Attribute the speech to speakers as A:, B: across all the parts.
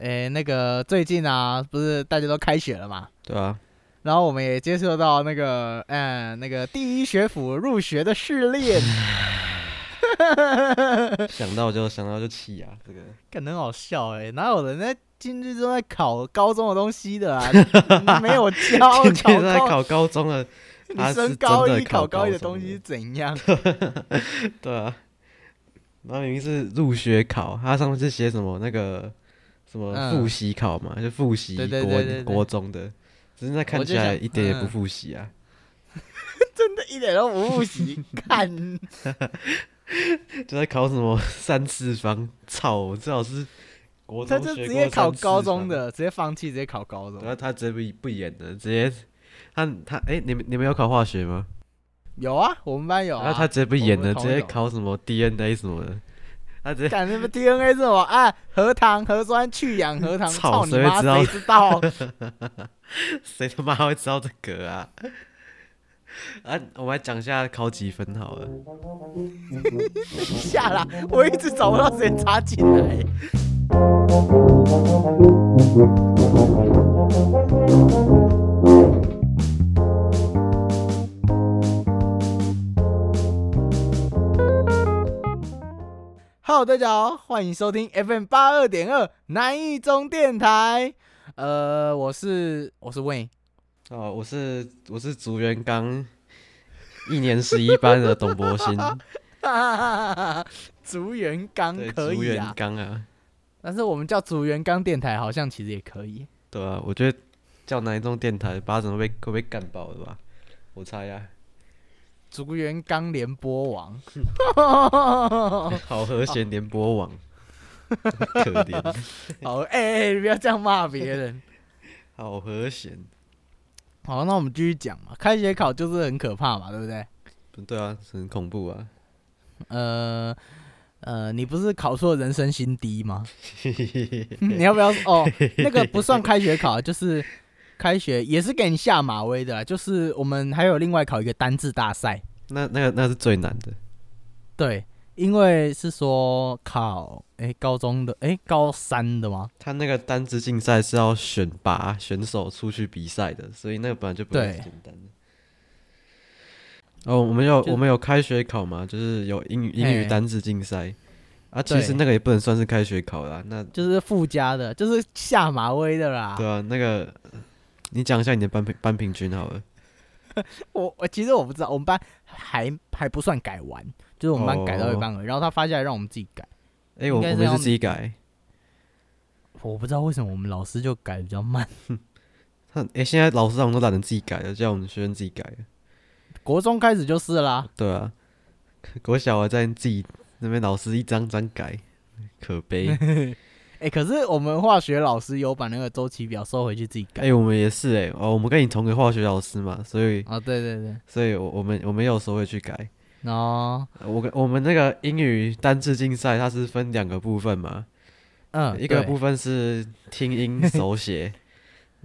A: 诶，那个最近啊，不是大家都开学了嘛，
B: 对啊，
A: 然后我们也接受到那个，嗯，那个第一学府入学的试炼，
B: 想到就想到就气啊，这个。
A: 可能好笑哎，哪有人在进去都在考高中的东西的啊？没有教，
B: 进去
A: 考
B: 在，考高中的，
A: 你升高一
B: 考
A: 考高一的东西是怎样？
B: 对啊，那明明是入学考，它上面是写什么那个什么
A: 嗯
B: 复习考嘛，就复习国国中的，只是那看起来一点也不
A: 嗯
B: 复习啊，
A: 真的一点都不复习，看。
B: 就在考什么三次方，操，我最好是国
A: 他就直接考高中的，直接放弃，直接考高中
B: 然。后他直接不不演了，直接他他哎、你们你们有考化学吗？
A: 有啊，我们班有啊。
B: 然后他直接不演了，直接考什么 DNA 什么的，他直接
A: 干什么 DNA 是什么啊？核糖、核酸去氧核糖，
B: 操
A: 操你妈！
B: 谁会知道
A: 谁
B: 他妈会知道这个啊？啊，我们来讲一下考几分好了。
A: 下啦，我一直找不到时间插进来。Hello，大家好，欢迎收听 FM 八二点二南一中电台。呃，我是我是 Wayne，
B: 哦，我是我是竹园刚一年十一班的董博鑫，
A: 竹园刚
B: 对，竹园
A: 可以啊，
B: 刚啊，
A: 但是我们叫竹园刚电台好像其实也可以。
B: 对啊，我觉得叫南一中电台，八成会被会被干爆的吧？我猜啊，
A: 竹园刚联播网，
B: 好和弦联播网，可怜，
A: 好，哎、欸，不要这样骂别人。
B: 好和弦，
A: 好，那我们继续讲嘛。开学考就是很可怕嘛，对不对？
B: 对啊，很恐怖啊。
A: 呃呃，你不是考错人生新低吗？你要不要？哦，那个不算开学考，就是开学也是给你下马威的啦。就是我们还有另外考一个单字大赛，
B: 那那个那是最难的，
A: 对，因为是说考哎、高中的哎、高三的吗？
B: 他那个单字竞赛是要选拔选手出去比赛的，所以那个本来就不是简单的。哦，我们有我们有开学考嘛，就是有英语英语单字竞赛啊，其实那个也不能算是开学考啦。那
A: 就是附加的，就是下马威的啦。
B: 对啊，那个你讲一下你的班平班平均好了。
A: 我我其实我不知道，我们班还还不算改完，就是我们班改到一半了，然后他发下来让我们自己改。
B: 哎、我我们是自己改。
A: 我不知道为什么我们老师就改得比较慢。
B: 他哎、现在老师好像都懒得自己改了，叫我们学生自己改了。
A: 国中开始就是啦，
B: 对啊，国小还在自己那边老师一张张改，可悲。
A: 哎、可是我们化学老师有把那个周期表收回去自己改
B: 哎、
A: 改。
B: 我们也是哎、哦，我们跟你同个化学老师嘛，所以
A: 啊、对对对，
B: 所以我我们我们有时候会去改。
A: 哦
B: 我跟我们那个英语单字竞赛，它是分两个部分嘛，
A: 嗯，
B: 一个部分是听音 手写，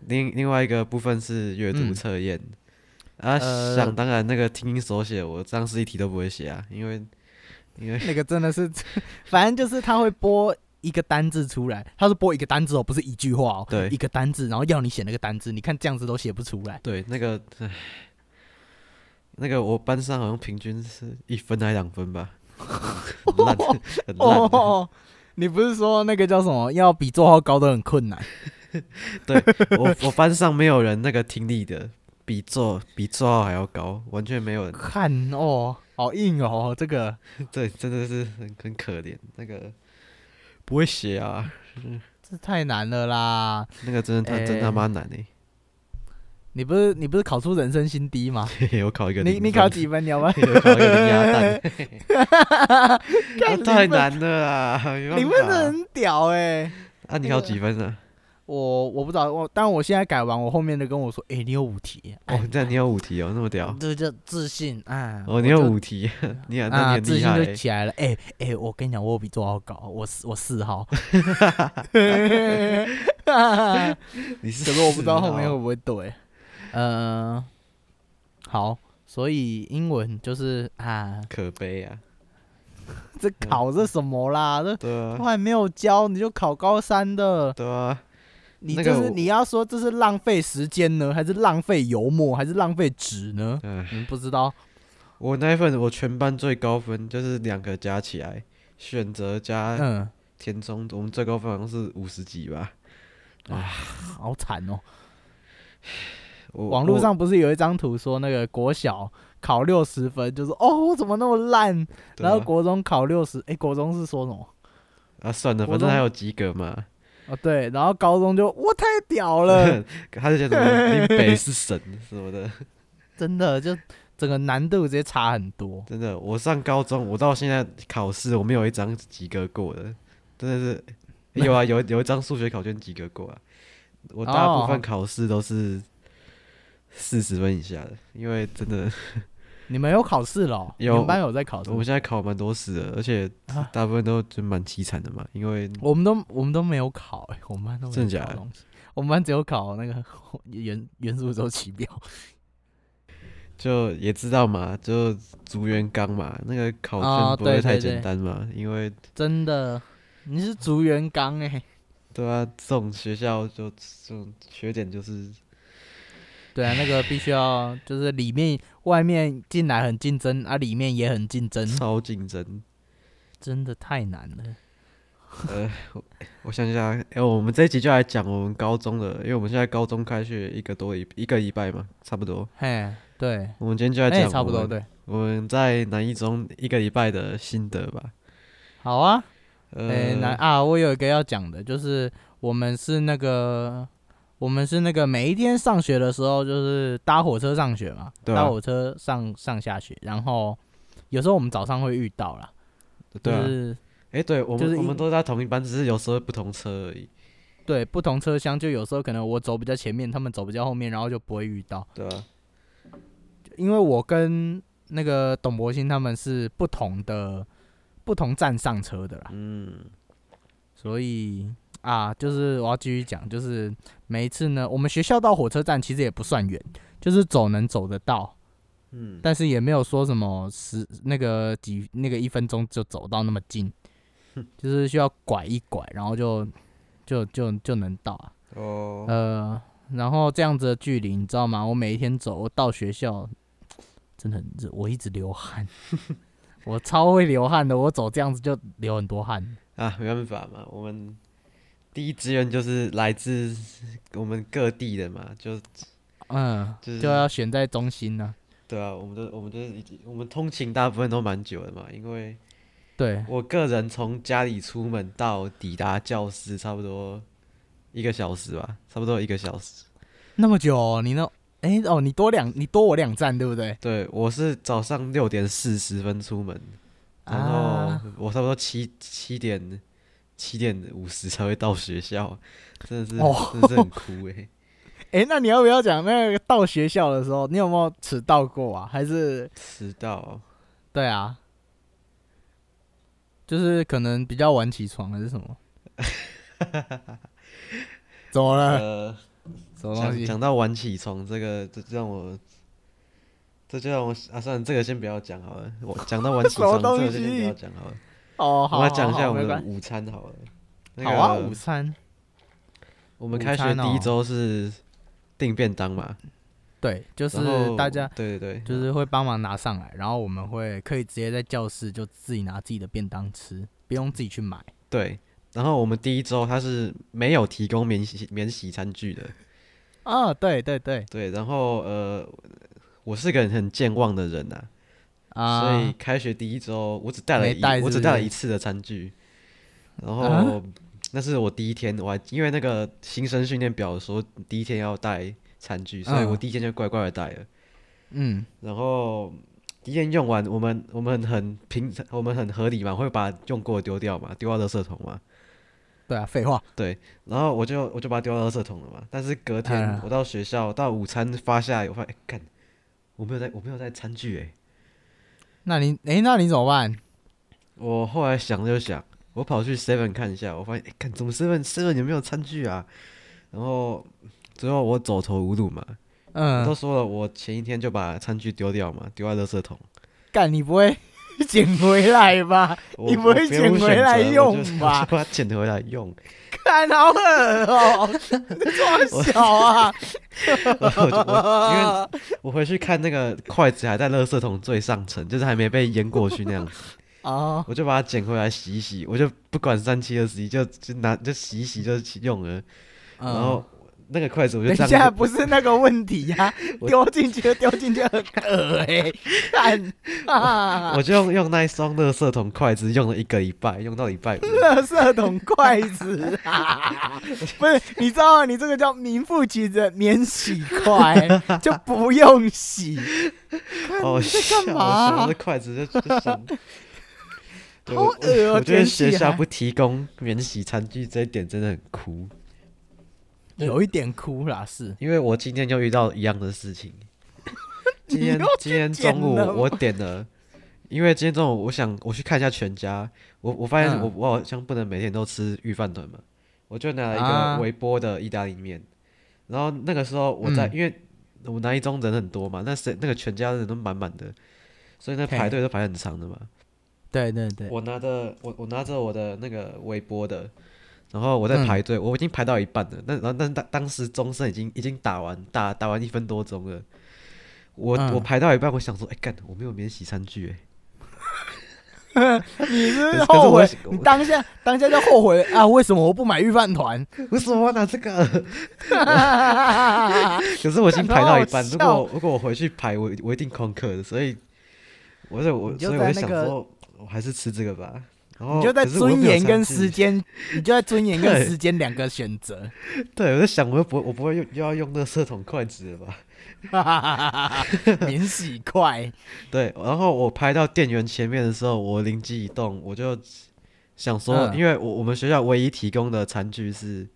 B: 另另外一个部分是阅读
A: 嗯
B: 测验。啊，
A: 呃
B: 想当然，那个听音手写，我当时一题都不会写啊，因为因为
A: 那个真的是，反正就是他会播一个单字出来，他是播一个单字哦，不是一句话哦，
B: 对
A: 一个单字，然后要你写那个单字，你看这样子都写不出来。
B: 对那个，唉那个我班上好像平均是一分还两分吧，很烂，很烂。
A: 哦，你不是说那个叫什么要比座号高的很困难？
B: 对我我班上没有人那个听力的比座比座号还要高，完全没有人。
A: 看哦，好硬哦，这个
B: 对，真的是很很可怜。那个不会写啊，
A: 这太难了啦！
B: 那个真的他、真他
A: 欸
B: 妈难哎、
A: 你不是你不是考出人生新低吗？
B: 我考一个
A: 你你考几分？你
B: 考一个零鸭蛋，啊太难了啊！
A: 零分真的很屌哎、
B: 啊！你考几分呢？
A: 我我不知道，我但我现在改完，我后面的跟我说，哎、你有五题，
B: 哦，这样你有五题哦，那么屌。
A: 这个叫自信啊！
B: 哦，你有五题，你啊，那
A: 啊，
B: 你很
A: 自信就。起来了。哎、哎、我跟你讲，我有比座号高，我四我四号。
B: 你是
A: 可是我不知道后面会不会对。呃，好，所以英文就是啊，
B: 可悲啊！
A: 这考这什么啦？这
B: 啊
A: 都，还没有教你就考高三的，
B: 对啊，
A: 你就是你要说这是浪费时间呢，还是浪费油墨，还是浪费纸呢？嗯，不知道
B: 我那一份我全班最高分就是两个加起来，选择加
A: 嗯，
B: 填充，我们最高分好像是五十几吧。
A: 啊好惨哦。网络上不是有一张图说那个国小考六十分，就是哦我怎么那么烂，
B: 啊
A: 然后国中考六十，哎，国中是说什么？
B: 啊算了，反正还有及格嘛。
A: 哦对，然后高中就我太屌了，
B: 他就讲什么林北是神什么的，
A: 真的就整个难度直接差很多。
B: 真的。我上高中，我到现在考试我没有一张及格过的，真的是有啊，有有一张数学考卷及格过啊。我大部分
A: 哦
B: 考试都是四十分以下的，因为真的
A: 你们有考试了哦？你
B: 有
A: 们班有在考试
B: 我？们现在考蛮多试的，而且
A: 啊
B: 大部分都就蛮凄惨的嘛，因为
A: 我们都我们都没有考哎、我们班都没有
B: 真的假的
A: 我们班只有考那个 元元素周期表。
B: 就也知道嘛，就竹园纲嘛，那个考
A: 哦
B: 卷不会太简单嘛，因为
A: 真的，你是竹园刚哎，
B: 对啊，这种学校就这种缺点就是
A: 对啊，那个必须要就是里面外面进来很竞争啊，里面也很竞争，
B: 超竞争。
A: 真的太难了。
B: 呃，我我想想，哎、我们这一集就来讲我们高中的，因为我们现在高中开学一个多一一个礼拜嘛，差不多。
A: 嘿，对，
B: 我们今天就来
A: 哎、
B: 讲、
A: 差不多，对，
B: 我们在南一中一个礼拜的心得吧。
A: 好啊。
B: 呃，
A: 哎、那啊，我有一个要讲的，就是我们是那个，我们是那个每一天上学的时候，就是搭火车上学嘛，
B: 对啊。
A: 搭火车上上下学，然后有时候我们早上会遇到啦，
B: 对啊，
A: 就是
B: 哎、对我们、
A: 就是一
B: 我们都在同一班，只是有时候不同车而已，
A: 对不同车厢，就有时候可能我走比较前面，他们走比较后面，然后就不会遇到，
B: 对啊、
A: 因为我跟那个董博鑫他们是不同的不同站上车的啦，
B: 嗯，
A: 所以啊，就是我要继续讲，就是每一次呢，我们学校到火车站其实也不算远，就是走能走得到，
B: 嗯，
A: 但是也没有说什么十那个几那个一分钟就走到那么近，就是需要拐一拐，然后就就就就能到啊。
B: 哦，
A: 呃，然后这样子的距离，你知道吗？我每一天走，我到学校真的很热，我一直流汗，我超会流汗的，我走这样子就流很多汗。
B: 啊，没办法嘛，我们第一志愿就是来自我们各地的嘛，就
A: 嗯，
B: 就是
A: 就要选在中心呢、
B: 对啊，我们都我们都是已经我们通勤大部分都蛮久的嘛，因为
A: 对，
B: 我个人从家里出门到抵达教室差不多一个小时吧，差不多一个小时。
A: 那么久、哦，你那，哎、哦，你多两，你多我两站，对不对？
B: 对，我是早上六点四十分出门，然后
A: 啊
B: 我差不多七七点七点五十才会到学校，真的是、
A: 哦
B: 真的是很哭 诶、
A: 哎、那你要不要讲那个到学校的时候，你有没有迟到过啊？还是
B: 迟到
A: 对啊，就是可能比较晚起床还是什么？怎么了？
B: 呃，
A: 什么东西？
B: 讲讲到晚起床这个，这就让我。这就让我啊，算了，这个先不要讲好了。我讲到晚起床，这个就先不要讲好了。
A: 哦，好，
B: 我来讲一下我们午餐好了。那
A: 好啊，午餐。
B: 我们开学第一周是订便当嘛，
A: 对，就是大家
B: 对对对，
A: 就是会帮忙拿上来，然后我们会可以直接在教室就自己拿自己的便当吃，不用自己去买。
B: 对。然后我们第一周他是没有提供免洗免洗餐具的，
A: 啊，对对对，
B: 对。然后呃，我是个很健忘的人呐、
A: 啊，
B: 所以开学第一周我只带了一我只带了一次的餐具，然后、
A: 啊？
B: 那是我第一天，我还因为那个新生训练表说第一天要带餐具，所以我
A: 嗯
B: 第一天就乖乖的带了。
A: 嗯，
B: 然后第一天用完，我们我们很平，我们很合理嘛，会把用过的丢掉嘛，丢到垃圾桶嘛。
A: 对啊，废话，
B: 对，然后我就我就把它丢到垃圾桶了嘛。但是隔天
A: 嗯
B: 我到学校，到午餐发下来，我发现，哎、看我没有带，我没有带餐具哎、
A: 那你哎、那你怎么办？
B: 我后来想了就想，我跑去 Seven 看一下，我发现，哎、看怎么 Seven Seven 有没有餐具啊？然后最后我走投无路嘛，嗯都
A: 嗯，
B: 说了，我前一天就把餐具丢掉嘛，丢在垃圾桶。
A: 干你不会 捡回来吧，你不会捡回来用吧
B: 把它捡回来用。
A: 看好狠哦、这么小啊！
B: 因为我回去看那个筷子还在垃圾桶最上层，就是还没被淹过去那样子，
A: 哦，
B: 我就把它捡回来洗一洗，我就不管三七二十一，就就拿就洗一洗就用了。然后那个筷子我就
A: 嗯等下，不是那个问题呀、
B: 我
A: 丢进去就丢进去很恶哎、看 啊，
B: 我就用用那一双乐色桶筷子用了一个礼拜，用到礼拜五。
A: 乐色桶筷子啊，不是，你知道吗？你这个叫名副其实的免洗筷，就不用洗。看
B: 哦，
A: 你在干嘛
B: 想到这筷子就就想。
A: 好
B: 我
A: 恶哦
B: 我觉得学校不提供免洗餐具这一点真的很酷，
A: 有一点哭啦，是。
B: 因为我今天就遇到一样的事情。今天今天中午我点了，因为今天中午我想我去看一下全家，我我发现
A: 嗯。
B: 我我好像不能每天都吃预饭团嘛，我就拿了一
A: 啊。
B: 个微波的意大利面，然后那个时候我在、
A: 嗯。
B: 因为我南一中人很多嘛，那谁那个全家的人都满满的，所以那排队都排很长的嘛。
A: 对对对，
B: 我拿着我我拿着我的那个微波的，然后我在
A: 嗯
B: 排队，我已经排到一半了。那然后但当当时钟声已经已经打完，打打完一分多钟了。我、
A: 嗯
B: 我排到一半，我想说，哎、干，我没有免洗餐具哎。
A: 你是不是后悔
B: 我？
A: 你当下当下就后悔 啊？为什么我不买预饭团？
B: 为什么我拿这个？可是我已经排到一半，如果如果我回去排，我我一定空客的，所以我就我
A: 你就
B: 所以我就想说，我还是吃这个吧。然后
A: 你就在尊严跟时间，你就在尊严跟时间两个选择。
B: 对，我在想，我又不我不会又又要用那个色桶筷子了吧？
A: 哈哈哈免洗筷，
B: 对，然后我拍到店员前面的时候，我灵机一动，我就想说，
A: 嗯。
B: 因为我我们学校唯一提供的餐具是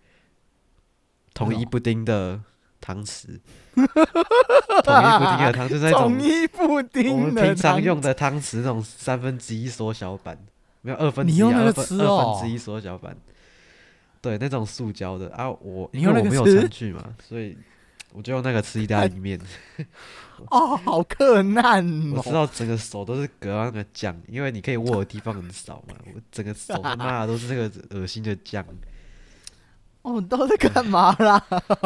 B: 统一布丁的汤匙，统一布丁的汤就是那种
A: 统一布
B: 我
A: 丁的
B: 们平常用的汤匙那种三分之一缩小版，没有二分之一、啊，
A: 用那个
B: 二分之一缩小版，对，那种塑胶的啊，我因为我没有餐具嘛，所以我就用那个吃意大利面。
A: 哦，好困难
B: 我知
A: 哦。
B: 道整个手都是隔那个酱，因为你可以握的地方很少嘛，我整个手他妈的都是那个恶心的酱。
A: 哦，你都在干嘛啦？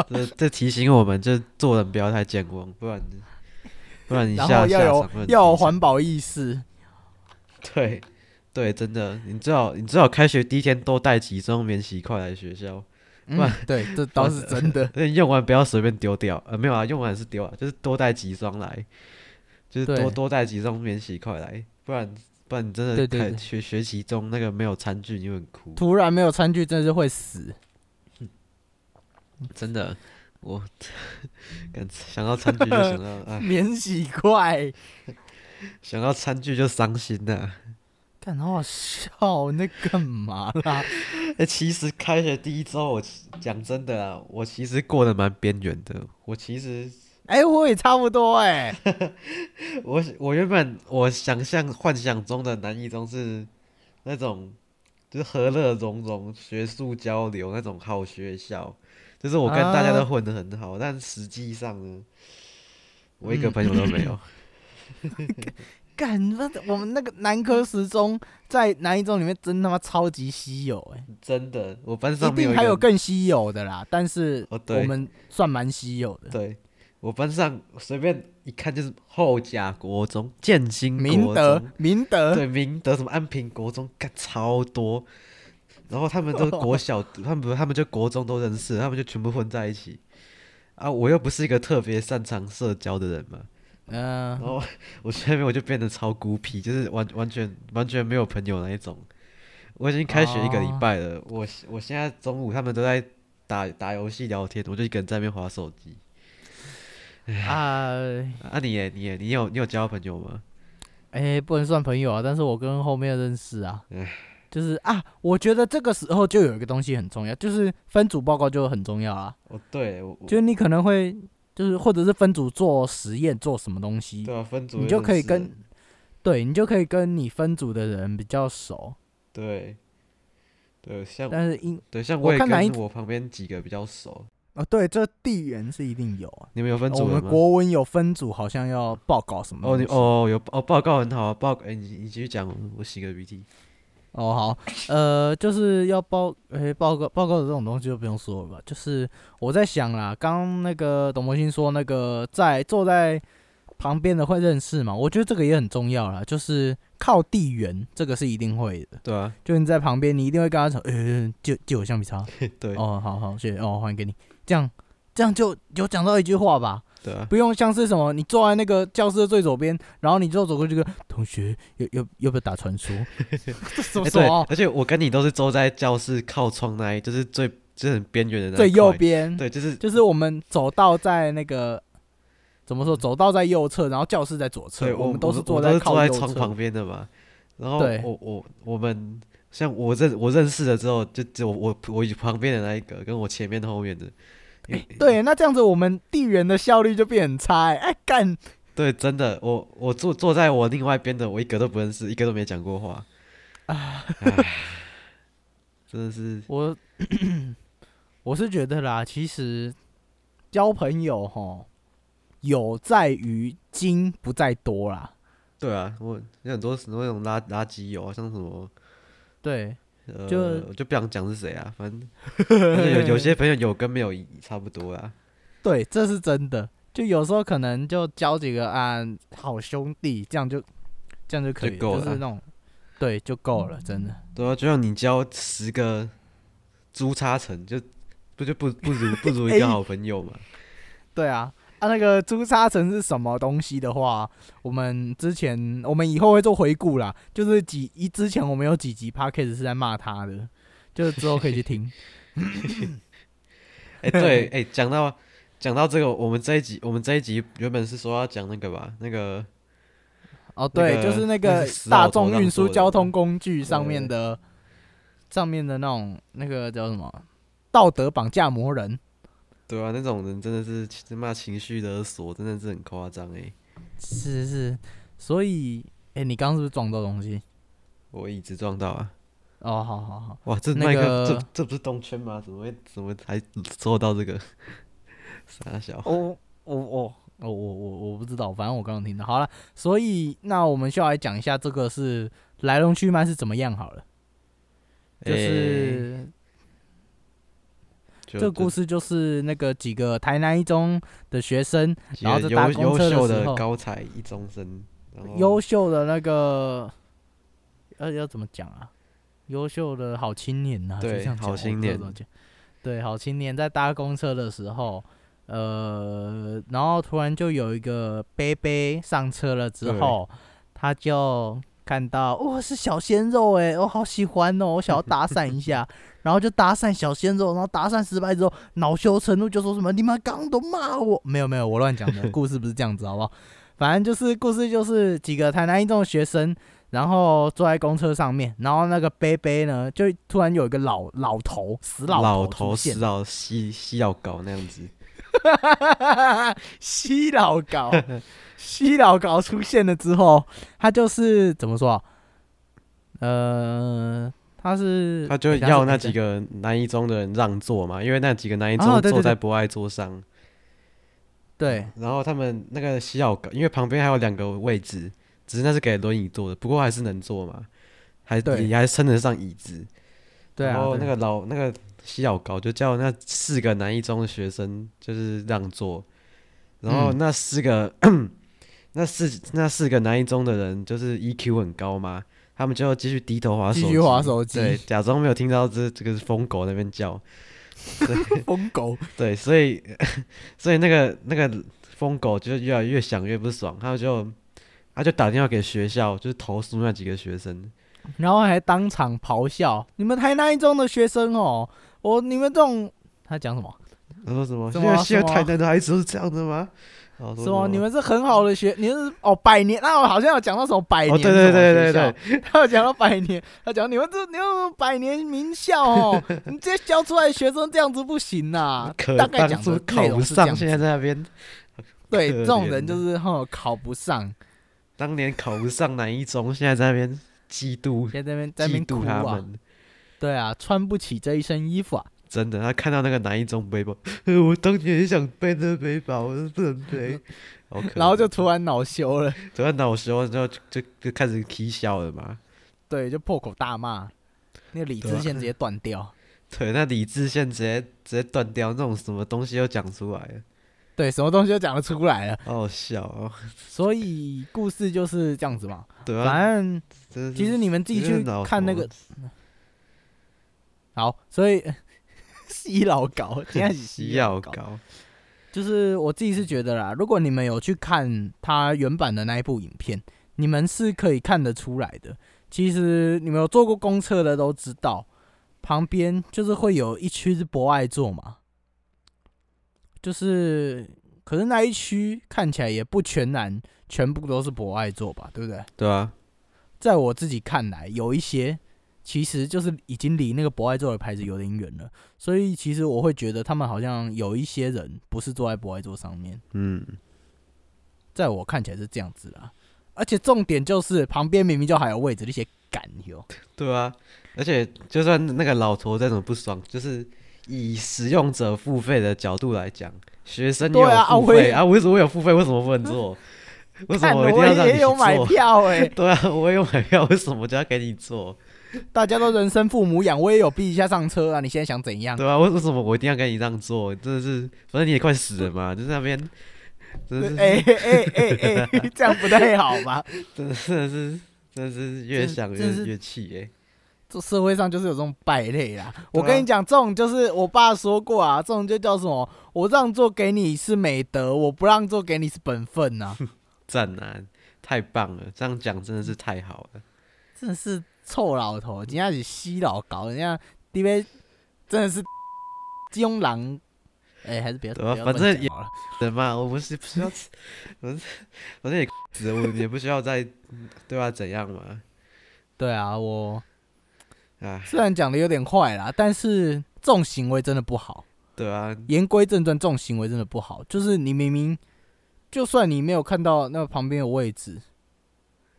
B: 这这提醒我们，就做人不要太健忘，不然不然你
A: 然
B: 下
A: 后要有要有环保意识。
B: 对对，真的，你最好你最好开学第一天多带几双免洗筷来学校，
A: 嗯
B: 不然，
A: 对，这倒是 真的。
B: 那你用完不要随便丢掉。呃，没有啊，用完是丢啊，就是多带几双来，就是多多带几双免洗筷来，不然不然你真的开
A: 对对对
B: 学学习中那个没有餐具，你会很哭。
A: 突然没有餐具，真的是会死。
B: 真的，我 感想到餐具就想到啊，
A: 免洗筷，
B: 想到餐具就伤心呐、
A: 干好好笑，你在干嘛啦？
B: 哎、其实开学第一周，我讲真的啊，我其实过得蛮边缘的。我其实
A: 哎、我也差不多哎、
B: 我我原本我想象幻想中的南一中是那种就是和乐融融、学术交流那种好学校，就是我跟大家
A: 啊
B: 都混得很好，但实际上呢，我一个朋友都没有。
A: 干，那我们那个南科十中在南一中里面真他妈超级稀有哎、
B: 真的，我班上没有
A: 定还有更稀有的啦，但是我们算蛮稀有的。
B: 对，我班上随便一看就是后甲国中、建新国
A: 明德
B: 中，，
A: 明德，
B: 对明德什么安平国中，干超多。然后他们都是国 小，他们不他们就国中都认识，他们就全部混在一起。啊，我又不是一个特别擅长社交的人嘛，
A: 嗯、
B: 然后我去那边我就变得超孤僻，就是完完全完全没有朋友那一种。我已经开学一个礼
A: 哦
B: 拜了，我我现在中午他们都在打打游戏聊天，我就一个人在那边划手机。
A: 啊，
B: 啊你耶，你耶，你有你有交朋友吗？
A: 哎、不能算朋友啊，但是我跟后面认识啊
B: 唉，
A: 就是啊，我觉得这个时候就有一个东西很重要，就是分组报告就很重要啊，
B: 哦，对，我我
A: 就是你可能会就是或者是分组做实验做什么东西，
B: 对啊，分组
A: 你就可以跟对你就可以跟你分组的人比较熟，
B: 对对像
A: 但是因
B: 对像我也跟我旁边几个比较熟，
A: 啊，对，这地缘是一定有啊。
B: 你们有分
A: 我们
B: 组吗？
A: 国文有分组，好像要报告什么
B: 哦，你哦有哦报告很好啊，报哎、你你继续讲，我洗个鼻涕。
A: 哦，好，呃，就是要报，诶、报告报告的这种东西就不用说了吧。就是我在想啦，刚刚那个董博鑫说那个在坐在旁边的会认识嘛，我觉得这个也很重要啦。就是靠地缘，这个是一定会的。
B: 对啊，
A: 就你在旁边，你一定会跟他说，呃，借借我橡皮擦。
B: 对
A: 哦，好好，谢谢，哦，还给你。这样这样就有讲到一句话吧。
B: 对啊，
A: 不用像是什么，你坐在那个教室的最左边，然后你就走过去跟同学要要要不要打传说？这什么
B: 哎对？而且我跟你都是坐在教室靠窗那一，就是最就是很边缘的
A: 最右
B: 块，
A: 边，
B: 对，就是
A: 就是我们走到在那个怎么说？走道在右侧，然后教室在左侧
B: 对，，
A: 我们
B: 都
A: 是坐
B: 在
A: 靠。
B: 坐在窗旁边的嘛。然后
A: 对
B: 我我我们像我认我认识了之后，就就我我我旁边的那一个，跟我前面的后面的，
A: 对，那这样子我们地缘的效率就变很差、欸。哎，干，
B: 对，真的，我我坐坐在我另外一边的，我一个都不认识，一个都没讲过话。啊真的是
A: 我我是觉得啦，其实交朋友哈，有在于精不在多啦。
B: 对啊，我有很多那种垃垃圾友啊，像什么
A: 对，
B: 呃，
A: 就
B: 我就不想讲是谁啊，反正 有有些朋友有跟没有差不多啊。
A: 对，这是真的。就有时候可能就交几个啊好兄弟，这样就这样就可以，
B: 就够了
A: 就是那种对就够了，真的。
B: 对啊，就像你交十个朱叉成，就不就不不如不如一个 好朋友嘛。
A: 对啊，啊那个朱砂城是什么东西的话，我们之前我们以后会做回顾啦，就是几一之前我们有几集 p d c a s 是在骂他的，就是之后可以去听。
B: 哎、对，哎、讲到讲到这个，我们这一集我们这一集原本是说要讲那个吧，那个
A: 哦，对，
B: 那个
A: 就是那
B: 那
A: 个大众运输交通工具上面的上面的那种那个叫什么道德绑架魔人。
B: 对啊，那种人真的是他妈情绪勒索，真的是很夸张哎。
A: 是是，所以，哎、你刚刚是不是撞到东西？
B: 我椅子撞到啊！
A: 哦，好好好，
B: 哇，这
A: 那
B: 麦克、
A: 个
B: 这这不是动圈吗？怎么会怎么还做到这个？傻小，
A: 哦，哦哦我我我我不知道，反正我刚刚听到。好了，所以那我们就来讲一下这个是来龙去脉是怎么样好了。就是、
B: 就
A: 这个故事，就是那个几个台南一中的学生，然后在搭公车的时候
B: 高材一中生，
A: 优秀的那个，呃要怎么讲啊？优秀的好青年呐、
B: 对好青年
A: 对，好青年在搭公车的时候，呃，然后突然就有一个背背上车了之后，他就看到哇、是小鲜肉哎，我好喜欢哦，我想要搭讪一下，然后就搭讪小鲜肉，然后搭讪失败之后恼羞成怒，就说什么你们刚刚都骂我，没有没有，我乱讲的，故事不是这样子，好不好？反正就是故事就是几个台南一中的学生，然后坐在公车上面，然后那个杯杯呢，就突然有一个老老头死老
B: 老
A: 头
B: 死，老西西药搞那样子，
A: 西老搞，西老搞出现了之后，他就是怎么说啊？呃，他是
B: 他就要那几个南一中的人让座嘛，因为那几个南一中坐在博爱桌上，
A: 对
B: 然后他们那个西老搞，因为旁边还有两个位置，只是那是给轮椅坐的，不过还是能坐嘛，还
A: 对
B: 也还称得上椅子。
A: 对啊，
B: 然后那个老那个西药搞就叫那四个南一中的学生就是让座，然后
A: 嗯。
B: 那四个、那四那四个南一中的人就是 EQ 很高嘛，他们就继续低头滑手机，
A: 继续滑手机。
B: 对，假装没有听到这这个是疯狗那边叫，
A: 疯狗，
B: 对，所以 所以那个那个疯狗就越来越想越不爽，他就他就打电话给学校，就是投诉那几个学生，
A: 然后还当场咆哮：“你们台南一中的学生哦，我你们这种……他讲什么？
B: 他说什么？现在现在台南的孩子都是这样的吗？
A: 什么？你们是很好的学，你是哦百年，那我好像有讲到什么百年
B: 对对对对对。
A: 他有讲到百年，他讲你们这你们百年名校哦，你这教出来的学生这样子不行呐、
B: 可
A: 大概讲的
B: 考不上，现在在那边，
A: 对，这种人就是哈考不上，
B: 当年考不上南一中，现在在那边嫉妒
A: 现在在那边在那边
B: 嫉妒他们，
A: 对啊，穿不起这一身衣服啊，
B: 真的，他看到那个男一中背包，我当年也想背这背包，我不能背，
A: 然后就突然恼羞了，
B: 突然恼羞，之后就就就开始啼笑了嘛。
A: 对，就破口大骂，那个理智线直接断掉。
B: 对，那理智线直接直接断掉，那种什么东西又讲出来。了，
A: 对，什么东西都讲得出来了，
B: 好好笑哦。
A: 所以故事就是这样子嘛。
B: 对啊，
A: 反正其实你们自己去看那个，好，所以 洗脑搞，现在是
B: 西
A: 洗脑搞，
B: 药搞，
A: 就是我自己是觉得啦，如果你们有去看他原版的那一部影片，你们是可以看得出来的。其实你们有做过公测的都知道，旁边就是会有一区是博爱座嘛，就是可是那一区看起来也不全然全部都是博爱座吧，对不对？
B: 对啊，
A: 在我自己看来，有一些其实就是已经离那个博爱座的牌子有点远了，所以其实我会觉得他们好像有一些人不是坐在博爱座上面，
B: 嗯，
A: 在我看起来是这样子啦。而且重点就是旁边明明就还有位置，那些敢有，
B: 对啊，而且就算那个老头再怎么不爽，就是以使用者付费的角度来讲，学生有付费啊，为什么我有付费，为什么不能做？为什
A: 么我
B: 么一定要让你
A: 也有买
B: 做？
A: 票哎、
B: 对啊，我也有买票，为什么就要给你做？
A: 大家都人生父母养，我也有逼一下上车啊！你现在想怎样？
B: 对啊，为为什么我一定要给你让座？真的是，反正你也快死了嘛，就是那边，真的是，
A: 哎哎哎哎，这样不太好吧？
B: 真的是，真的是越想越越气哎。
A: 这社会上就是有这种败类啦。我跟你讲，这种就是我爸说过啊，这种就叫什么？我让座给你是美德，我不让座给你是本分呐、
B: 赞啊，太棒了！这样讲真的是太好了。
A: 真的是臭老头，人家是西老搞，人家因为真的是金庸狼，哎、还是别
B: 对啊反正也。人嘛，我不是不需要，反正反正也死，我也不需要再对吧？怎样嘛？
A: 对啊，我
B: 啊，
A: 虽然讲的有点快啦，但是这种行为真的不好。
B: 对啊，
A: 言归正传，这种行为真的不好。就是你明明，就算你没有看到那旁边有位置，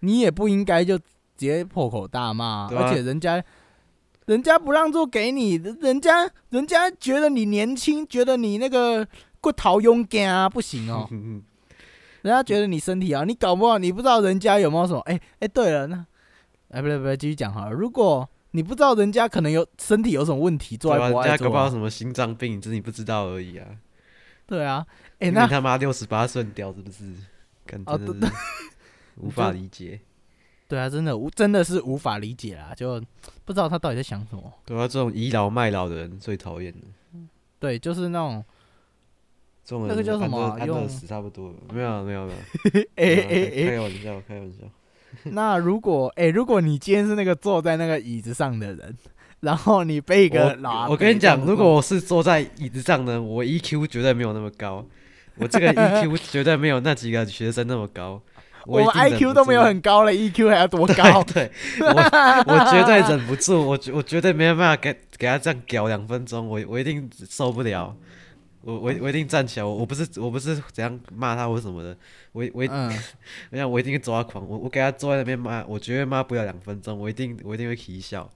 A: 你也不应该就直接破口大骂、
B: 啊
A: 而且人家，人家不让座给你，人家人家觉得你年轻，觉得你那个骨头勇敢啊，不行哦。人家觉得你身体啊，你搞不好你不知道人家有没有什么。哎、哎、对了，那哎不对不对，继续讲好了。如果你不知道人家可能有身体有什么问题，坐
B: 对啊，
A: 在国外坐啊，
B: 人家搞不好什么心脏病，只是你不知道而已啊。
A: 对啊，哎、那
B: 你他妈六十八顺屌是不是？感
A: 哦
B: 真的是 无法理解。
A: 对啊，真的无真的是无法理解啦，就不知道他到底在想什么。
B: 对啊，这种倚老卖老的人最讨厌的。
A: 对，就是那种，那个叫什么用
B: 死差不多了。没有啊没有没有，
A: 哎哎哎，
B: 开开玩笑开玩笑。
A: 那如果哎、如果你今天是那个坐在那个椅子上的人，然后你被一个老
B: 我我跟你讲，如果我是坐在椅子上呢，我 EQ 绝对没有那么高，我这个 EQ 绝对没有那几个学生那么高。
A: 我 IQ 都没有很高了，EQ 还要多高？
B: 对，我我绝对忍不住，我我绝对没有办法给给他这样屌两分钟，我我一定受不了。我我我一定站起来，我我不是我不是怎样骂他或什么的，我我
A: 嗯，
B: 我想我一定抓狂，我我给他坐在那边骂，我绝对骂不了两分钟，我一定我一定会啼笑。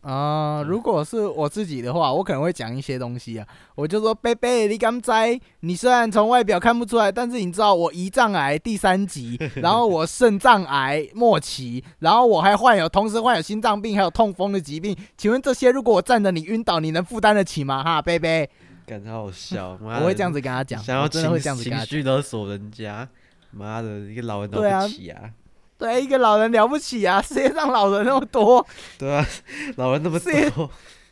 A: 啊、如果是我自己的话，我可能会讲一些东西啊。我就说，贝贝，你敢在？你虽然从外表看不出来，但是你知道我胰脏癌第三级，然后我肾脏癌末期，然后我还患有同时患有心脏病还有痛风的疾病。请问这些如果我站着你晕倒，你能负担得起吗？哈，贝贝，
B: 感觉好好笑，妈
A: 我会这样子跟他讲，
B: 想要
A: 真的会这样子跟
B: 情。绪勒索人家，妈的，一个老人都
A: 对啊
B: 不起啊！
A: 对，一个老人了不起啊！世界上老人那么多，
B: 对啊，老人那么多，
A: 对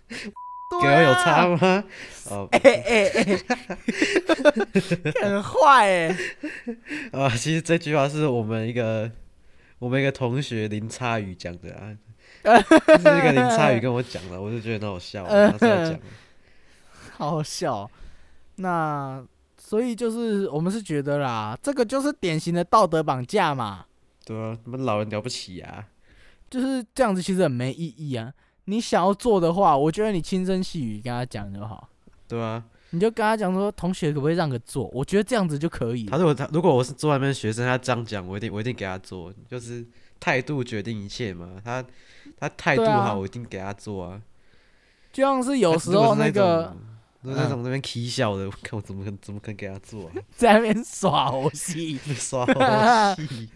B: 给我有
A: 啊
B: 差吗？哦
A: 哎哎哎，很坏哎、
B: 啊，其实这句话是我们一个我们一个同学林差宇讲的啊，就是一个林差宇跟我讲的，我就觉得很好笑，他在讲，
A: 好好笑哦。那所以就是我们是觉得啦，这个就是典型的道德绑架嘛，
B: 对啊，你们老人了不起啊，
A: 就是这样子，其实很没意义啊。你想要做的话，我觉得你轻声细语跟他讲就好，
B: 对啊，
A: 你就跟他讲说，同学可不可以让个座？我觉得这样子就可以。
B: 他如果他如果我是坐外面的学生，他这样讲，我一定我一定给他做，就是态度决定一切嘛，他他态度好，我一定给他做啊，
A: 就像是有时候那个
B: 如果那种那边 k 笑的，我 看我怎么可怎么可能给他做啊？
A: 在那边耍游戏，
B: 耍游戏。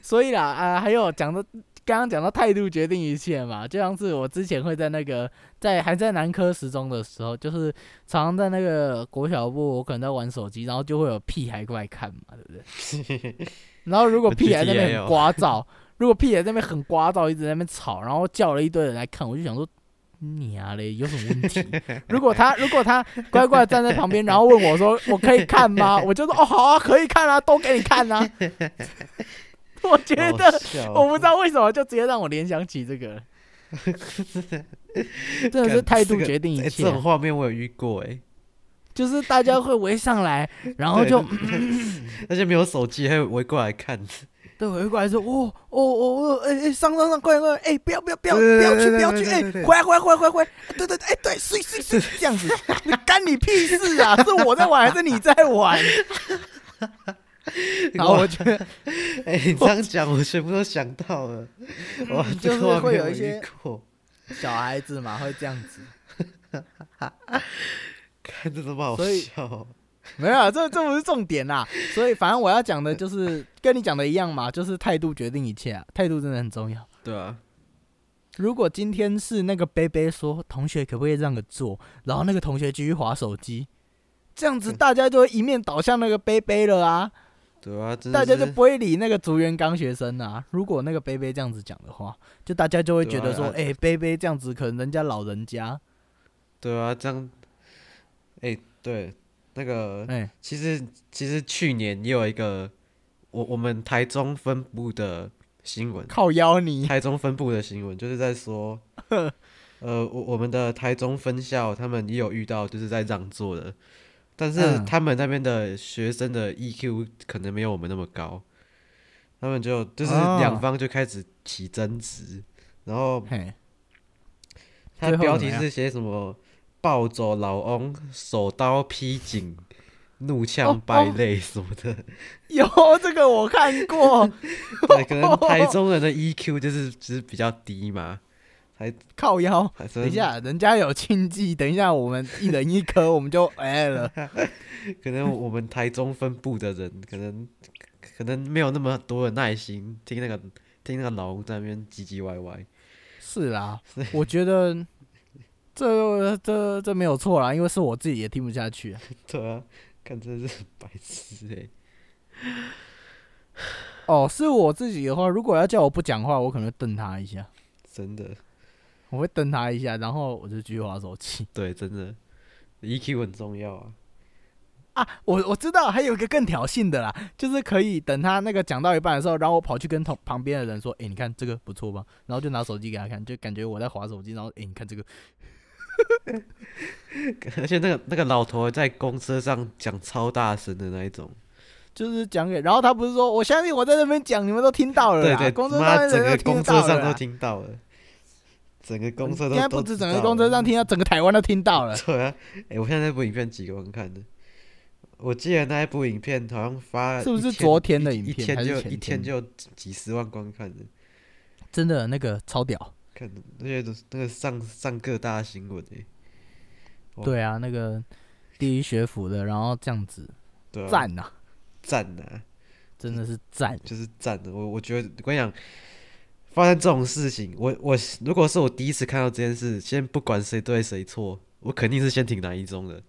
A: 所以啦，啊，还有讲的，刚刚讲到态度决定一切嘛，就像是我之前会在那个在还在南科时中的时候，就是常常在那个国小部，我可能在玩手机，然后就会有屁孩过来看嘛，对不对？然后如果屁孩在那边很聒噪，如果屁孩在那边很聒噪，一直在那边吵，然后叫了一堆人来看，我就想说，你啊嘞，有什么问题？如果他如果他乖乖站在旁边，然后问我说，我可以看吗？我就说，哦，好啊，可以看啊，都给你看啊。我觉得，我不知道为什么就直接让我联想起这个，真的是态度决定一切。
B: 这种画面我有遇过哎，
A: 就是大家会围上来，然后就
B: 而且没有手机，还围过来看。
A: 对，回过来说：“哦哦哦，哎哎，上上上，快快，哎，不要不要不要不要去不要去，哎，回来回来回来回来，对对对，哎对，睡睡睡，这样子，你干你屁事啊？是我在玩还是你在玩？” 然后我觉得，
B: 哎，你这样讲，我全部都想到了。我
A: 就是会有一些小孩子嘛，会这样子。
B: 看着都不好笑，
A: 没有，这这不是重点啦。所以，反正我要讲的就是跟你讲的一样嘛，就是态度决定一切啊，态度真的很重要。
B: 对啊。
A: 如果今天是那个杯杯说同学可不可以让个座，然后那个同学继续划手机，这样子大家就会一面倒向那个杯杯了啊。
B: 对啊，
A: 大家就不会理那个竹园刚学生啊。如果那个杯杯这样子讲的话，就大家就会觉得说，哎，杯杯这样子可能人家老人家。
B: 对啊，这样，哎，对，那个，哎，其实其实去年也有一个我我们台中分部的新闻，
A: 靠邀你。
B: 台中分部的新闻，就是在说，呃，我我们的台中分校他们也有遇到，就是在让座的。但是他们那边的学生的 EQ 可能没有我们那么高，他们就就是两方就开始起争执，然后他标题是写什么“暴走老翁手刀劈颈，怒呛败类”什么的。
A: 有这个我看过，
B: 对，可能台中人的 EQ 就是就是比较低嘛。还
A: 靠腰，等一下，人家有庆忌，等一下我们一人一颗，我们就哎了。
B: 可能我们台中分部的人，可能可能没有那么多的耐心听那个听那个老公在那边唧唧歪歪。
A: 是啦，我觉得这这这没有错啦，因为是我自己也听不下去。
B: 啊 对啊，看真是白痴哎。
A: 哦，是我自己的话，如果要叫我不讲话，我可能会瞪他一下。
B: 真的。
A: 我会瞪他一下，然后我就继续划手机。
B: 对，真的，EQ 很重要啊！
A: 啊，我我知道还有一个更挑衅的啦，就是可以等他那个讲到一半的时候，然后我跑去跟同旁边的人说：“哎，你看这个不错吧？”然后就拿手机给他看，就感觉我在划手机，然后哎，你看这个。
B: 而且那个那个老头在公车上讲超大声的那一种，
A: 就是讲给，然后他不是说：“我相信我在那边讲，你们都听到了。”
B: 对对，
A: 公车上
B: 整个公车上都听到了。整个公车都，
A: 应该不止整个公车上听到，整个台湾都听到了。
B: 对啊，哎，我现在那部影片几个人看的？我记得那一部影片好像发，
A: 是不是昨天的影片？
B: 一天就一天就几十万观看的，
A: 真的那个超屌。
B: 看那些都那个上上各大新闻诶。
A: 对啊，那个第一学府的，然后这样子，赞呐，
B: 赞呐，
A: 真的是赞，
B: 就是赞的。我我觉得我跟你讲。发生这种事情，我我如果是我第一次看到这件事，先不管谁对谁错，我肯定是先挺南一中的。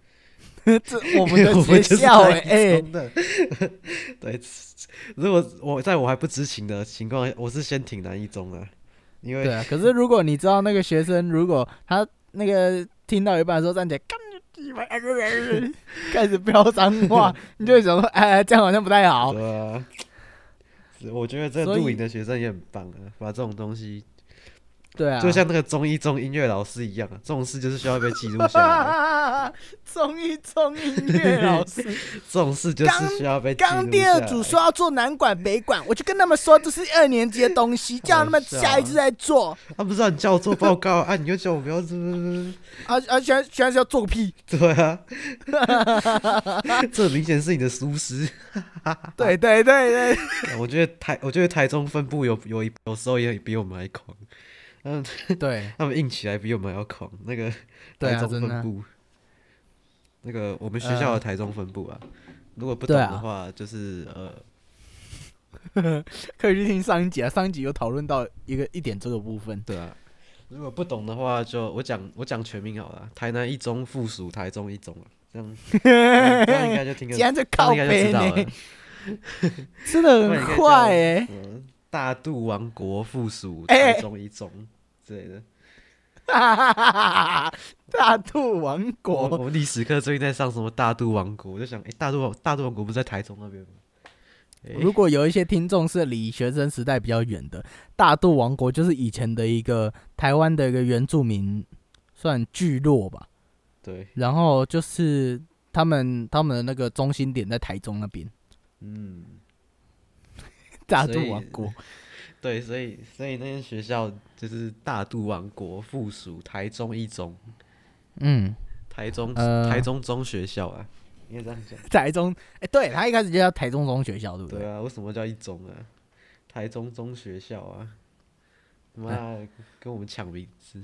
A: 这我们的 学校哎，
B: 对，如果我在我还不知情的情况下，我是先挺南一中的，因为
A: 对啊。可是如果你知道那个学生，如果他那个听到一半的时候站起来，开始飙脏话，你就会想说，哎，这样好像不太好。
B: 对啊。我觉得这录影的学生也很棒啊，把这种东西，
A: 对啊，
B: 就像那个中一中音乐老师一样啊，这种事就是需要被记录下来。
A: 中一中音乐老师，
B: 这种事就是需要被。
A: 刚第二组说要做南管北管，我就跟他们说这是二年级的东西，叫他们下一次再做。
B: 他不知道你叫我做报告啊，你就叫我不要做。
A: 啊啊！现在现在是要做个屁？
B: 对啊，这明显是你的疏失。
A: 对对对对，
B: 我觉得台我觉得台中分部有有有时候也比我们还狂。嗯，
A: 对
B: 他们硬起来比我们还要狂。那个 台中分部，那个我们学校的台中分部啊，如果不懂的话，就是呃，
A: 可以去听上一集啊，上一集有讨论到一个一点这个部分。
B: 对啊，如果不懂的话，就我讲我讲全名好了，台南一中附属台中一中啊，这样这样应该就听这样
A: 靠
B: 应该就
A: 背
B: 知道了
A: 呢，。吃的很快哎、
B: 嗯，大肚王国附属
A: 哎
B: 台中一中之类的。
A: 大肚王国，
B: 我历史课最近在上什么大肚王国，我就想，哎、大肚大肚王国不是在台中那边吗？哎。
A: 如果有一些听众是离学生时代比较远的，大肚王国就是以前的一个台湾的一个原住民算聚落吧，
B: 对，
A: 然后就是他们他们的那个中心点在台中那边，
B: 嗯，
A: 大
B: 所以
A: 肚王国。
B: 对，所以所以那间学校就是大肚王国附属台中一中，
A: 嗯，
B: 台中、
A: 呃
B: 台中中学校啊，应该这样讲。
A: 台中，哎、对他一开始就叫台中中学校，对不对？
B: 对啊，为什么叫一中啊？台中中学校啊，妈的跟我们抢名字。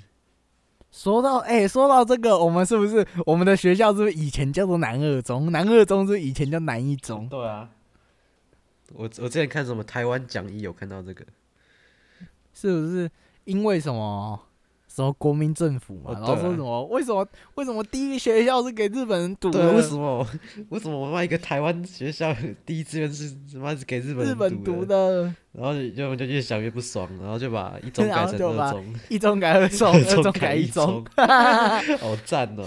A: 说到哎、说到这个，我们是不是我们的学校是不是以前叫做南二中？南二中是是以前叫南一中？
B: 对啊，我我之前看什么台湾讲义有看到这个，
A: 是不是因为什么什么国民政府嘛？
B: 哦
A: 然后说什么为什么为什么第一个学校是给日本人读
B: 对，
A: 的？
B: 为什么为什么我们一个台湾学校第一志愿是他妈是给日本人
A: 日本读
B: 读的？
A: 的
B: 然后就就越想越不爽，然后就把一中
A: 然
B: 改成
A: 就把
B: 二中，
A: 一中改二中，
B: 二
A: 二中
B: 改
A: 改一中
B: 中，，好赞哦！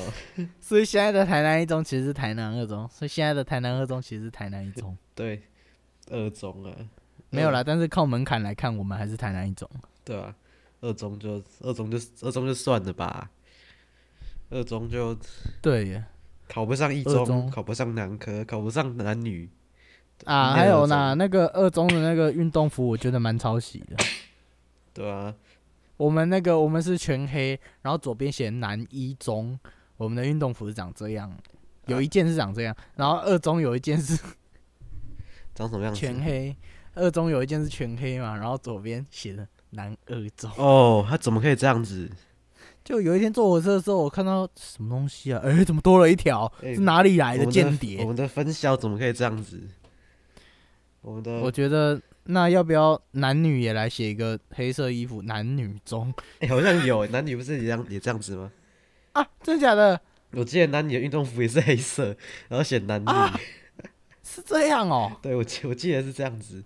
A: 所以现在的台南一中其实是台南二中，所以现在的台南二中其实是台南一中。
B: 对，二中啊，
A: 没有啦，但是靠门槛来看，我们还是台南一中。
B: 对啊，二中就二中就二中就算了吧，二中就
A: 对呀
B: 考不上一中，
A: 中。
B: 考不上男科，考不上男女，
A: 啊，还有呢，那个二中的那个运动服，我觉得蛮抄袭的。
B: 对啊，
A: 我们那个我们是全黑，然后左边写南一中，我们的运动服是长这样，有一件是长这样，然后二中有一件是
B: 长什么样子？
A: 全黑，二中有一件是全黑嘛，然后左边写的南二中。
B: 哦，他怎么可以这样子？
A: 就有一天坐火车的时候，我看到什么东西啊？哎、怎么多了一条？
B: 哎
A: 是哪里来的间谍我？
B: 们的分校怎么可以这样子？我们的
A: 我觉得那要不要男女也来写一个黑色衣服男女中
B: 哎、好像有男女不是也这样也这样子吗？
A: 啊？真的假的？
B: 我记得男女的运动服也是黑色，然后写男女。
A: 啊是这样哦、
B: 对我记我记得是这样子，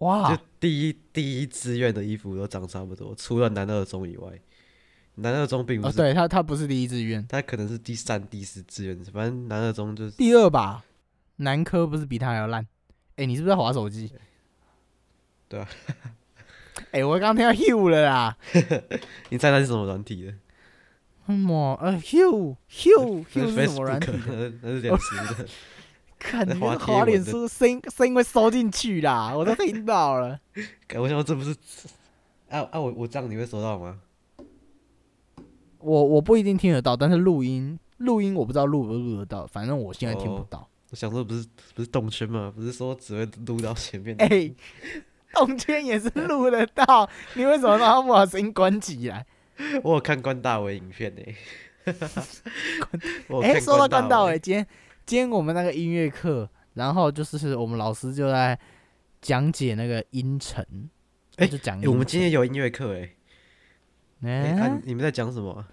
A: 哇
B: 就，第一第一志愿的衣服都长差不多，除了男二中以外，男二中并不
A: 哦，
B: 是，
A: 对他他不是第一志愿，
B: 他可能是第三、第四志愿，反正男二中就是
A: 第二吧。男科不是比他还要烂？哎、你是不是在划手机？
B: 对啊。
A: 哎、我刚听到 Hugh 了啦。
B: 你猜他是什么软体的？
A: 什么？呃，Hugh Hugh Hugh 是什么软体的？
B: 那是脸书的。
A: 看你
B: 滑
A: 那滑脸
B: 贴文的
A: 书声音声音会收进去啦，我都听到了。
B: 干我想说这不是啊啊！我我这样你会收到吗？
A: 我我不一定听得到，但是录音录音我不知道录不录得到，反正我现在听不
B: 哦
A: 到。
B: 我想说不是不是动圈吗？不是说只会录到前面？
A: 哎、动圈也是录得到，你为什么让他不把声音关起来？
B: 我有看关大伟影片呢、
A: 哎、
B: 看
A: 说到关大
B: 伟
A: 伟，今天今天我们那个音乐课，然后就是我们老师就在讲解那个音程，
B: 哎
A: 就讲、
B: 欸我们今天有音乐课哎，
A: 哎、
B: 你们在讲什么？啊？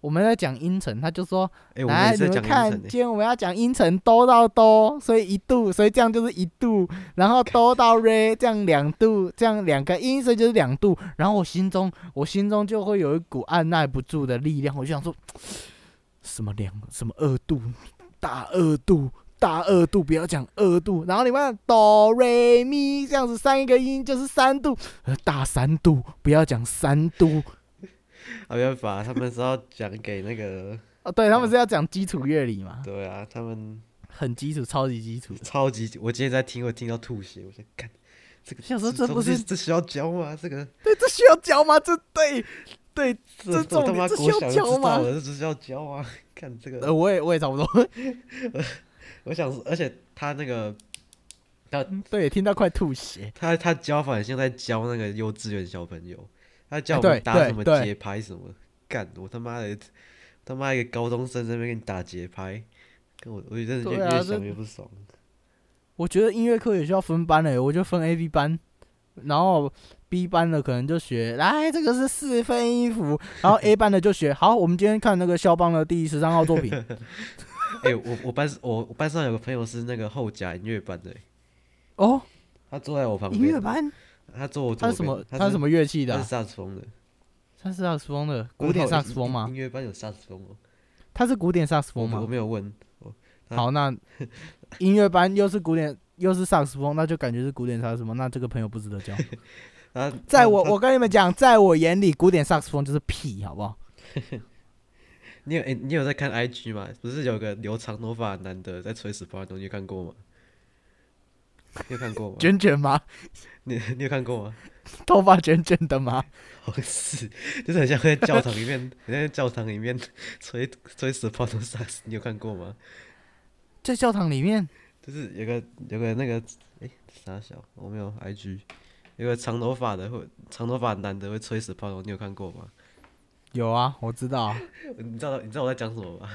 A: 我们在讲音程，他就说
B: 哎、
A: 你们看，今天我们要讲音程哆到哆，所以一度，所以这样就是一度，然后哆到 re 这样两度，这样两个音，所以就是两度。然后我心中，我心中就会有一股按耐不住的力量，我就想说，什么两，什么二度，大二度。大二度不要讲二度，然后你们哆瑞咪这样子三个音就是三度，呃大三度不要讲三度
B: 啊，没办法，他们是要讲给那个，
A: 哦，对他们是要讲基础乐理嘛，
B: 对啊，他们
A: 很基础，超级基础。
B: 超级，我今天在听，我听到吐血，我想看这个，
A: 想说
B: 这
A: 这不是
B: 这需要教吗？这个
A: 对，这需要教吗？这对对，
B: 这
A: 这
B: 他妈
A: 点这需要
B: 国小就
A: 教吗
B: 知道了，这只需要教啊！看这个，
A: 呃，我也我也差不多，
B: 我想说，而且他那个 他
A: 对，听到快吐血。
B: 他他教法很像在教那个幼稚园小朋友，他教我们打什么节拍什么，干我他妈的他妈一个高中生在那边给你打节拍，跟我我真的越、越想越不爽。
A: 我觉得音乐课也需要分班诶、我就分 A、B 班，然后 B 班的可能就学来这个是四分音符，然后 A 班的就学好，我们今天看那个肖邦的第十三号作品。
B: 哎、我我班我我班上有个朋友是那个后甲音乐班的、
A: 哦，
B: 他坐在我旁边
A: 音乐，班，
B: 他坐我左边，
A: 他是什么？
B: 他
A: 他是什么乐器的啊、
B: 他是萨克斯风的，
A: 他是萨克斯风的，古典萨克斯风吗
B: 音？乐班有萨克斯风哦，
A: 他是古典萨克斯风吗？
B: 我没有问，
A: 好，那音乐班又是古典又是萨克斯风，那就感觉是古典萨克斯风。那这个朋友不值得交。
B: 他他
A: 在我我跟你们讲，在我眼里，古典萨克斯风就是屁，好不好？
B: 你有哎、你有在看 IG 吗？不是有个留长头发的男的在吹 Soprano，你有看过吗？你有看过吗？
A: 卷卷吗？
B: 你你有看过吗？
A: 头发卷卷的吗？
B: 好 像是，就是很像在教堂里面，很像在教堂里面吹吹 Soprano 萨克斯，你有看过吗？
A: 在教堂里面，
B: 就是有个有个那个哎、傻小，我没有 IG，有个长头发的会长头发的男的会吹 Soprano，你有看过吗？
A: 有啊，我知道啊。
B: 你知道你知道我在讲什么吗？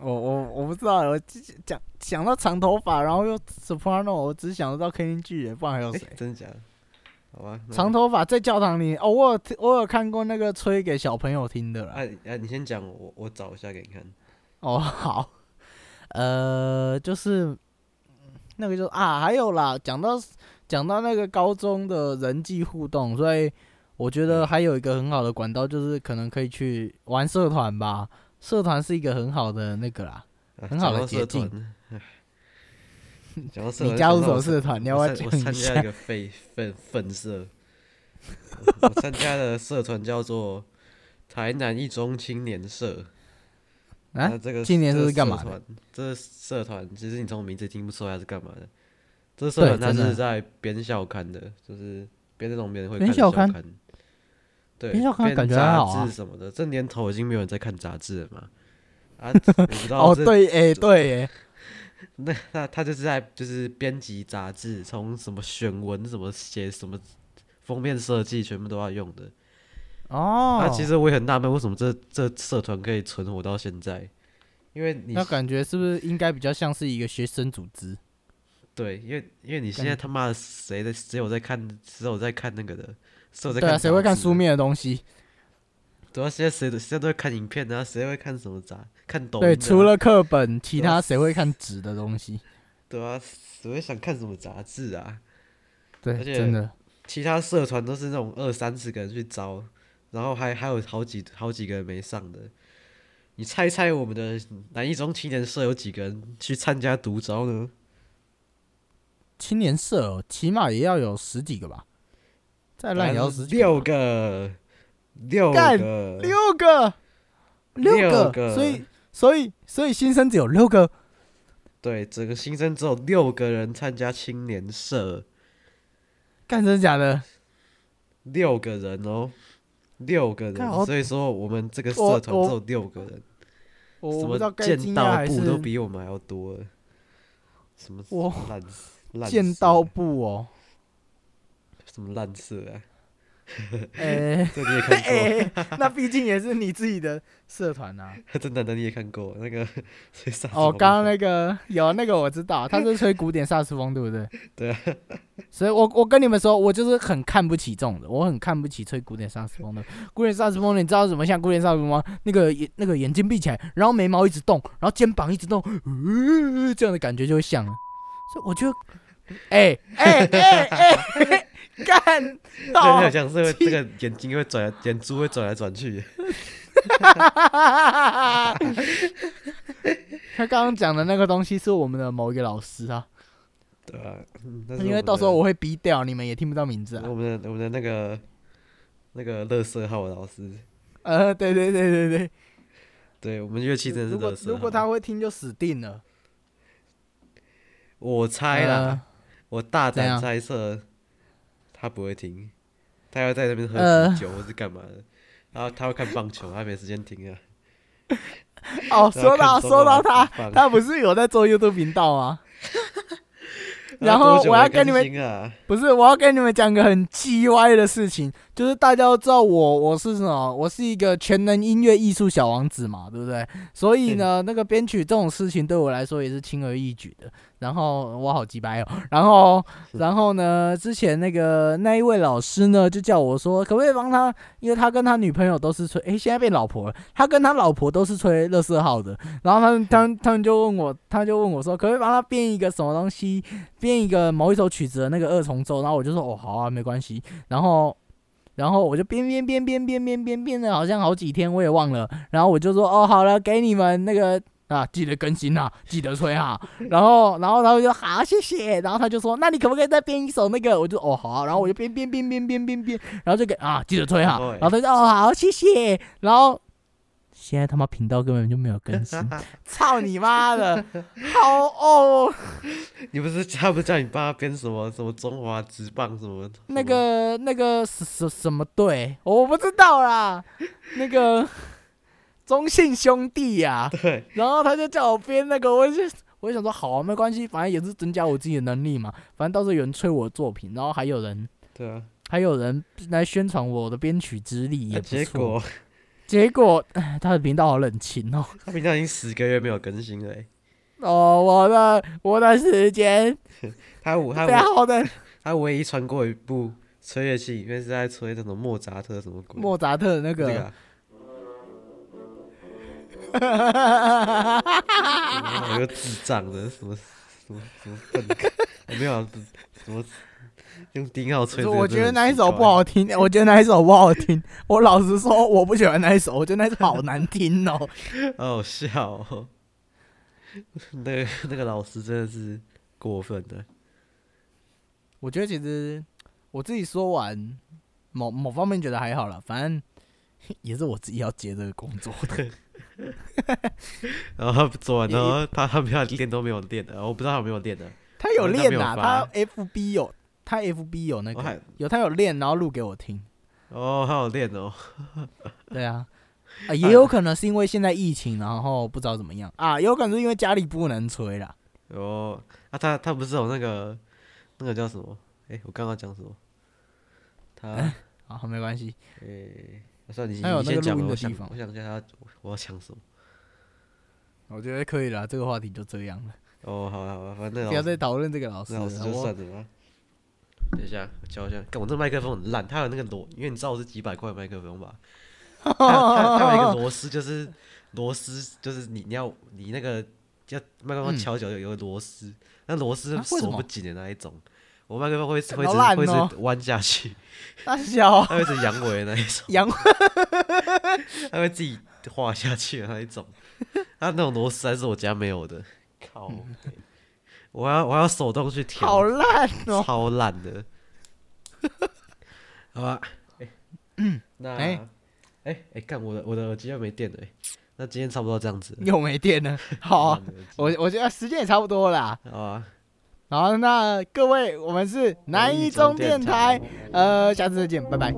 A: 我我我不知道，我只讲想到长头发，然后又 soprano，我只想得到 Kenny G，不然还有
B: 哎、
A: 谁？
B: 真的假的？好吧，
A: 长头发在教堂里哦，我有听我有看过那个吹给小朋友听的啦。
B: 哎哎，你先讲，我我找一下给你看。
A: 哦，好，呃，就是那个就啊，还有啦，讲到讲到那个高中的人际互动，所以我觉得还有一个很好的管道，就是可能可以去玩社团吧。社团是一个很好的那个啦。
B: 啊
A: 很好的捷径 你，加入什么社团？你要不
B: 我
A: 要讲一
B: 参我参加一？个废粪粪社，我我参加的社团叫做台南一中青年社。
A: 啊
B: 这个
A: 青年社是干嘛的？
B: 这个社团其实你从名字听不出来是干嘛的。这社团它是在编校刊的，就是编那种别人会
A: 编。校刊
B: 对，
A: 编校刊
B: 编
A: 感觉还好啊
B: 杂志什么的，这年头已经没有人在看杂志了嘛。啊，我不知道
A: 哦，对，哎、对，哎，
B: 那那他就是在就是编辑杂志，从什么选文、什么写什么封面设计，全部都要用的。
A: 哦，
B: 那、其实我也很纳闷，为什么这这社团可以存活到现在？因为你
A: 那感觉是不是应该比较像是一个学生组织？
B: 对，因为因为你现在他妈的谁的只有在看，只有在看那个的，只有在
A: 对啊，
B: 看？
A: 谁会看书？面的东西？
B: 对啊，现在谁都现在都会看影片啊，谁会看什么杂？看抖音、
A: 对，
B: 啊？
A: 除了课本，其他谁会看纸的东西？
B: 对啊，谁会想看什么杂志啊？
A: 对，
B: 而且
A: 真的。
B: 其他社团都是那种二三十个人去招，然后还还有好几好几个人没上的。你猜猜我们的南一中青年社有几个人去参加独招呢？
A: 青年社哦，起码也要有十几个吧，再烂也要十几
B: 六
A: 个
B: 个，六个，
A: 六个，六
B: 六
A: 个，所以所以所以新生只有六个，
B: 对，整个新生只有六个人参加青年社，
A: 干真的假的？
B: 六个人哦，六个人，所以说我们这个社团只有六个人，什
A: 我我不知道
B: 么剑道部都比我们还要多了，什么
A: 我
B: 烂烂
A: 剑
B: 社
A: 道部哦，
B: 什么烂色啊？
A: 哎
B: 这你也看过？
A: 哎，那毕竟也是你自己的社团呐。
B: 真的的你也看过？那个吹萨
A: 哦，刚刚那个有那个我知道，他是吹古典萨克斯风，对不对？
B: 对啊。
A: 所以我我跟你们说，我就是很看不起这种的，我很看不起吹古典萨克斯风的。古典萨克斯风，你知道怎么像古典萨克斯风吗？那个眼那个眼睛闭起来，然后眉毛一直动，然后肩膀一直动，呃、这样的感觉就会像了。所以我觉得，哎哎哎哎，干
B: 有讲是会这个眼睛会转，眼珠会转来转去。
A: 他刚刚讲的那个东西是我们的某一个老师啊，
B: 对啊，
A: 因为到时候我会逼掉，你们也听不到名字啊。
B: 我们的我们的那个那个乐色号老师，
A: 呃，对对对对对，
B: 对我们乐器真的是
A: 如果
B: 乐色号。
A: 如果他会听就死定了。
B: 我猜啦，
A: 呃
B: 我大胆猜测，他不会听，他要在那边喝酒或是干嘛的，然后他会看棒球，他没时间听啊。
A: 哦，说到说到他，他不是有在做 YouTube 频道吗？然后我要跟你们
B: 啊，
A: 不是，我要跟你们讲个很鸡歪的事情，就是大家都知道我我是什么，我是一个全能音乐艺术小王子嘛，对不对？所以呢，那个编曲这种事情对我来说也是轻而易举的。然后我好鸡掰哦，然后然后呢，之前那个那一位老师呢，就叫我说，可不可以帮他，因为他跟他女朋友都是吹，诶，现在变老婆了，他跟他老婆都是吹乐色号的，然后他们他们他们就问我，他就问我说，可不可以帮他编一个什么东西？编一个某一首曲子的那个二重奏，然后我就说哦好啊，没关系。然后，然后我就编编编编编编编编了，好像好几天我也忘了。然后我就说哦好了，给你们那个啊，记得更新啊，记得吹哈。然后，然后然后就好谢谢。然后他就说那你可不可以再编一首那个？我就哦好啊。然后我就编编编编编编编，然后就给啊记得吹哈。然后他就哦好谢谢。然后。现在他妈频道根本就没有更新，操你妈的，好哦！
B: 你不是他不是叫你帮他编什么什么中华职棒什么？
A: 那个那个什什什么队？我不知道啦。那个中信兄弟呀。
B: 对。
A: 然后他就叫我编那个，我就我就想说好啊，没关系，反正也是增加我自己的能力嘛。反正到时候有人催我作品，然后还有人
B: 对啊，
A: 还有人来宣传我的编曲之力，也不
B: 错。结果。
A: 结果，他的频道好冷清哦。
B: 他频道已经十个月没有更新了。
A: 哦，我的我的时间，
B: 他他
A: 最好的，
B: 他唯一穿过一部吹乐器，里面是在吹那种莫扎特什么鬼？
A: 莫扎特那个。
B: 哈哈哈哈哈！个智障的什么什么什么笨狗，没有什么。用丁号吹，
A: 我觉得那一首不好听。我觉得那一首不好听。我老实说，我不喜欢那一首，我觉得那一首好难听哦。
B: 好笑哦。那个那个老师真的是过分的。
A: 我觉得其实我自己说完，某某方面觉得还好了，反正也是我自己要接这个工作的。
B: 然后他做完，然后他他没有练都没有练的，我不知道他有没有练的。
A: 他有练啊，他 FB 有。他 FB 有那个有他有练，然后录给我听。
B: 哦，他有练哦。
A: 对啊，啊，也有可能是因为现在疫情，然后不知道怎么样啊，有可能是因为家里不能吹啦。
B: 哦，啊，他他不是有那个那个叫什么？哎，我刚刚讲什么？他
A: 好，没关系。
B: 哎，算你
A: 他有
B: 那
A: 个录音的地
B: 方，我想一下他我要讲什么？
A: 我觉得可以了，这个话题就这样了。
B: 哦，好了好了，反正
A: 不要再讨论这个老师，
B: 老师就算了吧。等一下，我教一下。看我这麦克风很烂，它有那个螺，因为你知道我是几百块麦克风吧？它它它有一个螺丝，就是螺丝，就是你你要你那个要麦克风敲脚有有个螺丝，那螺丝锁不紧的那一种。我麦克风会会会直弯下去，
A: 大小，
B: 它会是阳痿那一种，
A: 阳，
B: 它会自己滑下去的那一种。它那种螺丝还是我家没有的，靠。我要我要手动去调，
A: 好烂哦，
B: 超烂的。好吧，嗯，那哎。哎哎，干我的我的耳机要没电了，那今天差不多这样子，
A: 又没电了。好，我我觉得时间也差不多了。
B: 好啊，
A: 好，那各位，我们是南一中电台，呃，下次再见，拜拜。